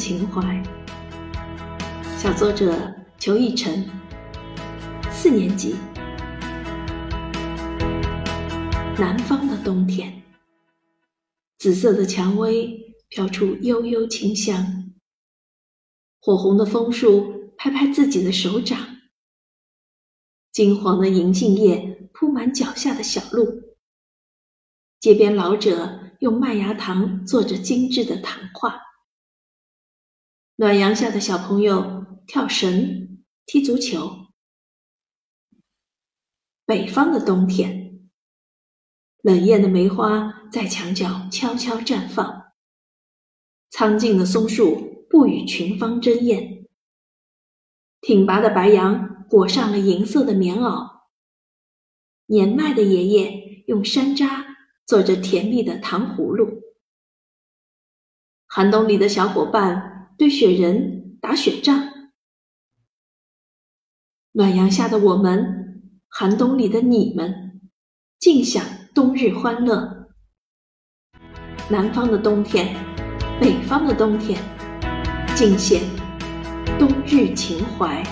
情怀。小作者裘逸晨，四年级。南方的冬天，紫色的蔷薇飘出悠悠清香，火红的枫树拍拍自己的手掌，金黄的银杏叶铺满脚下的小路。街边老者用麦芽糖做着精致的糖画，暖阳下的小朋友跳绳、踢足球。北方的冬天，冷艳的梅花在墙角悄悄绽放，苍劲的松树不与群芳争艳，挺拔的白杨裹上了银色的棉袄，年迈的爷爷用山楂。做着甜蜜的糖葫芦，寒冬里的小伙伴堆雪人打雪仗，暖阳下的我们，寒冬里的你们，尽享冬日欢乐。南方的冬天，北方的冬天，尽显冬日情怀。